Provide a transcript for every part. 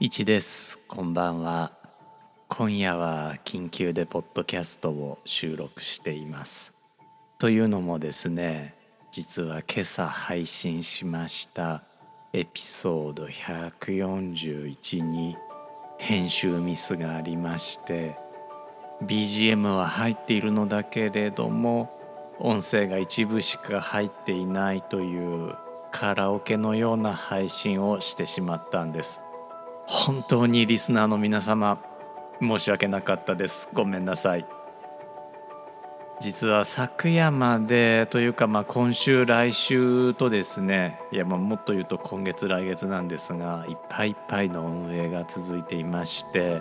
一です。こんばんは。今夜は緊急でポッドキャストを収録しています。というのもですね実は今朝配信しましたエピソード141に編集ミスがありまして BGM は入っているのだけれども音声が一部しか入っていないというカラオケのような配信をしてしまったんです。本当にリスナーの皆様申し訳なかったですごめんなさい実は昨夜までというかまあ今週来週とですねいやまあもっと言うと今月来月なんですがいっぱいいっぱいの運営が続いていまして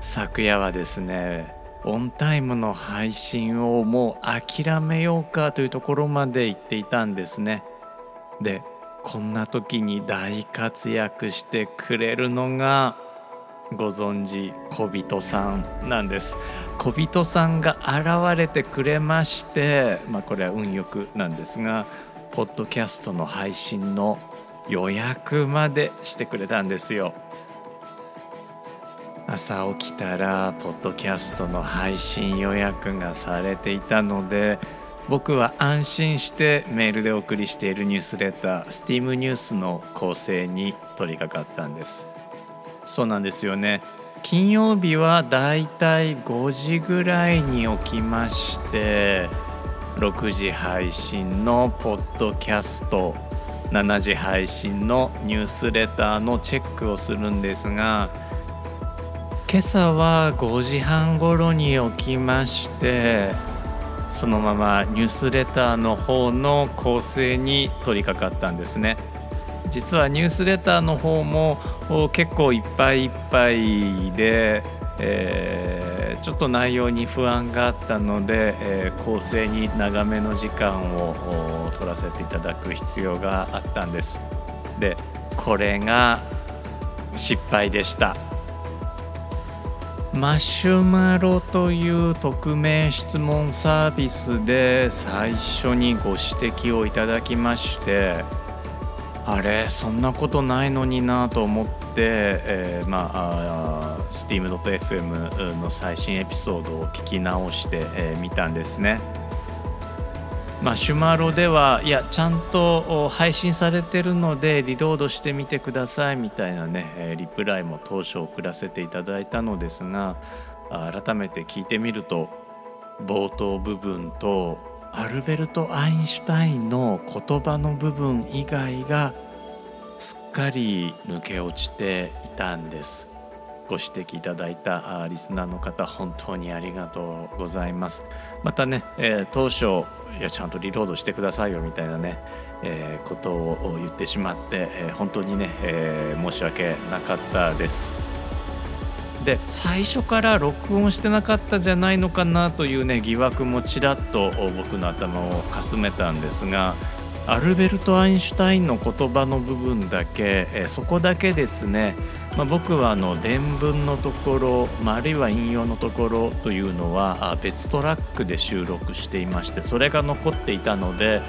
昨夜はですねオンタイムの配信をもう諦めようかというところまで行っていたんですね。でこんな時に大活躍してくれるのがご存知小人さんなんです。小人さんが現れてくれましてまあこれは運よくなんですがポッドキャストの配信の予約までしてくれたんですよ。朝起きたらポッドキャストの配信予約がされていたので僕は安心してメールでお送りしているニュースレター STEAM ニュースの構成に取り掛かったんです。そうなんですよね。金曜日はだいたい5時ぐらいに起きまして6時配信のポッドキャスト7時配信のニュースレターのチェックをするんですが今朝は5時半頃に起きましてそのままニュースレターの方の構成に取り掛かったんですね。実はニュースレターの方も結構いっぱいいっぱいで、えー、ちょっと内容に不安があったので、えー、構成に長めの時間を取らせていただく必要があったんです。でこれが失敗でした。マシュマロという匿名質問サービスで最初にご指摘をいただきましてあれそんなことないのになと思って、えー、まあ steam.fm の最新エピソードを聞き直してみ、えー、たんですね。マシュマロではいやちゃんと配信されてるのでリロードしてみてくださいみたいなねリプライも当初送らせていただいたのですが改めて聞いてみると冒頭部分とアルベルト・アインシュタインの言葉の部分以外がすっかり抜け落ちていたんです。ご指摘いただいたリスナーの方本当にありがとうございます。またね、えー、当初いやちゃんとリロードしてくださいよみたいなね、えー、ことを言ってしまって、えー、本当にね、え申し訳なかったです。で最初から録音してなかったじゃないのかなというね疑惑もちらっと僕の頭をかすめたんですがアルベルト・アインシュタインの言葉の部分だけ、えそこだけですね、まあ、僕はあの伝文のところ、まあ、あるいは引用のところというのは別トラックで収録していましてそれが残っていたので、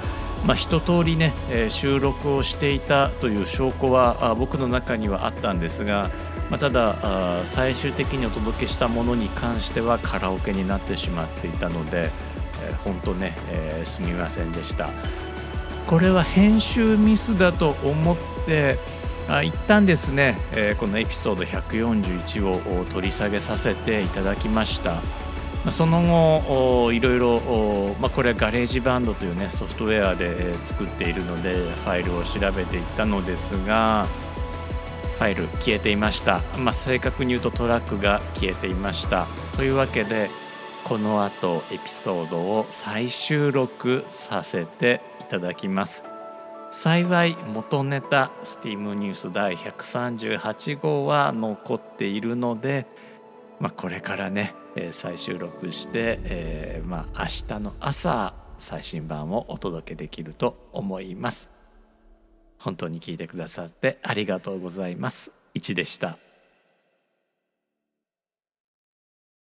まあ、一通りね、え収録をしていたという証拠は僕の中にはあったんですが、まあ、ただ最終的にお届けしたものに関してはカラオケになってしまっていたので、本当ね、えー、すみませんでした。これは編集ミスだと思ってあ一旦ですね、えー、このエピソード141を取り下げさせていただきました。その後いろいろ、まあ、これは GarageBand というねソフトウェアで作っているのでファイルを調べていったのですがファイル消えていました、まあ、正確に言うとトラックが消えていました。というわけでこの後エピソードを再収録させていただきます。幸い元ネタスティームニュース第138号は残っているので、まあ、これからね、え、再収録して、えー、まあ、明日の朝最新版をお届けできると思います。本当に聞いてくださってありがとうございます。1でした。